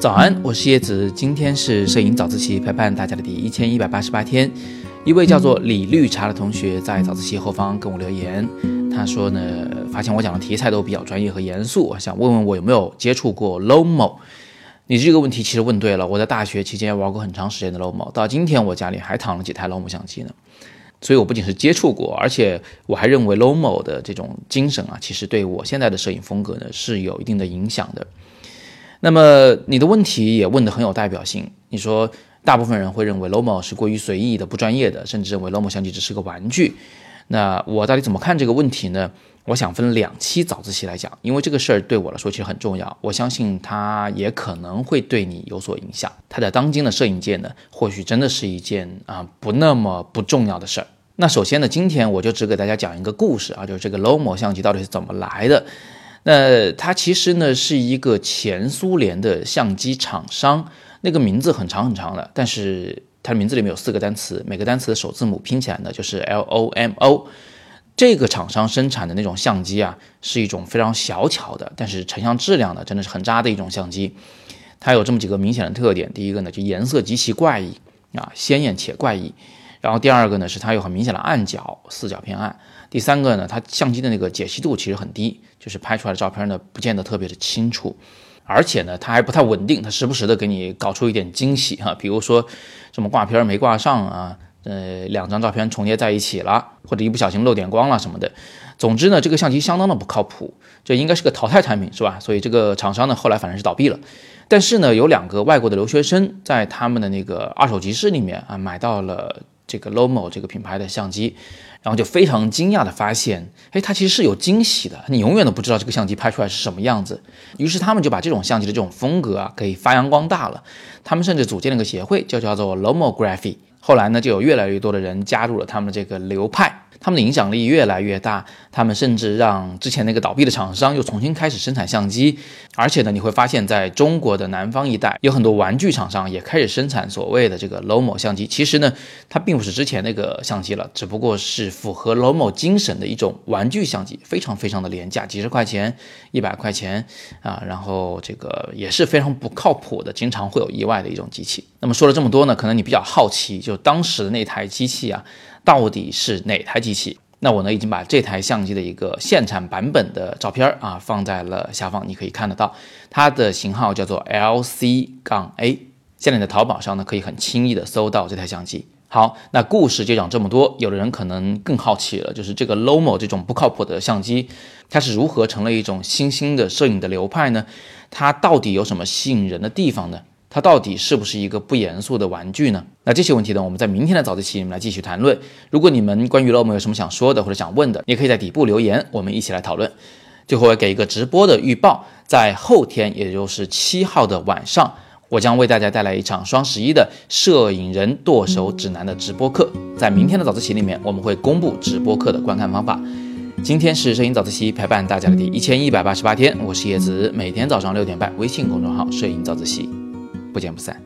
早安，我是叶子，今天是摄影早自习陪伴大家的第一千一百八十八天。一位叫做李绿茶的同学在早自习后方跟我留言，他说呢，发现我讲的题材都比较专业和严肃，想问问我有没有接触过 Lomo。你这个问题其实问对了，我在大学期间玩过很长时间的 Lomo，到今天我家里还躺了几台 Lomo 相机呢。所以我不仅是接触过，而且我还认为 Lomo 的这种精神啊，其实对我现在的摄影风格呢是有一定的影响的。那么你的问题也问得很有代表性。你说，大部分人会认为 Lomo 是过于随意的、不专业的，甚至认为 Lomo 相机只是个玩具。那我到底怎么看这个问题呢？我想分两期早自习来讲，因为这个事儿对我来说其实很重要。我相信它也可能会对你有所影响。它在当今的摄影界呢，或许真的是一件啊不那么不重要的事儿。那首先呢，今天我就只给大家讲一个故事啊，就是这个 Lomo 相机到底是怎么来的。那它其实呢是一个前苏联的相机厂商，那个名字很长很长的，但是它的名字里面有四个单词，每个单词的首字母拼起来呢就是 L O M O。这个厂商生产的那种相机啊，是一种非常小巧的，但是成像质量呢真的是很渣的一种相机。它有这么几个明显的特点，第一个呢就颜色极其怪异啊，鲜艳且怪异。然后第二个呢是它有很明显的暗角，四角偏暗。第三个呢，它相机的那个解析度其实很低。就是拍出来的照片呢，不见得特别的清楚，而且呢，它还不太稳定，它时不时的给你搞出一点惊喜哈，比如说什么挂片没挂上啊，呃，两张照片重叠在一起了，或者一不小心漏点光了什么的。总之呢，这个相机相当的不靠谱，这应该是个淘汰产品是吧？所以这个厂商呢，后来反正是倒闭了。但是呢，有两个外国的留学生在他们的那个二手集市里面啊，买到了这个 Lomo 这个品牌的相机。然后就非常惊讶的发现，哎，它其实是有惊喜的，你永远都不知道这个相机拍出来是什么样子。于是他们就把这种相机的这种风格啊给发扬光大了。他们甚至组建了个协会，就叫做 Lomography。后来呢，就有越来越多的人加入了他们这个流派。他们的影响力越来越大，他们甚至让之前那个倒闭的厂商又重新开始生产相机，而且呢，你会发现在中国的南方一带，有很多玩具厂商也开始生产所谓的这个 Lomo 相机。其实呢，它并不是之前那个相机了，只不过是符合 Lomo 精神的一种玩具相机，非常非常的廉价，几十块钱、一百块钱啊，然后这个也是非常不靠谱的，经常会有意外的一种机器。那么说了这么多呢，可能你比较好奇，就当时的那台机器啊。到底是哪台机器？那我呢已经把这台相机的一个现产版本的照片啊放在了下方，你可以看得到，它的型号叫做 LC 杠 A。现在在淘宝上呢可以很轻易的搜到这台相机。好，那故事就讲这么多。有的人可能更好奇了，就是这个 Lomo 这种不靠谱的相机，它是如何成了一种新兴的摄影的流派呢？它到底有什么吸引人的地方呢？它到底是不是一个不严肃的玩具呢？那这些问题呢，我们在明天的早自习里面来继续谈论。如果你们关于 Lomo 有什么想说的或者想问的，也可以在底部留言，我们一起来讨论。最后，我给一个直播的预报，在后天，也就是七号的晚上，我将为大家带来一场双十一的摄影人剁手指南的直播课。在明天的早自习里面，我们会公布直播课的观看方法。今天是摄影早自习陪伴大家的第一千一百八十八天，我是叶子，每天早上六点半，微信公众号摄影早自习。不见不散。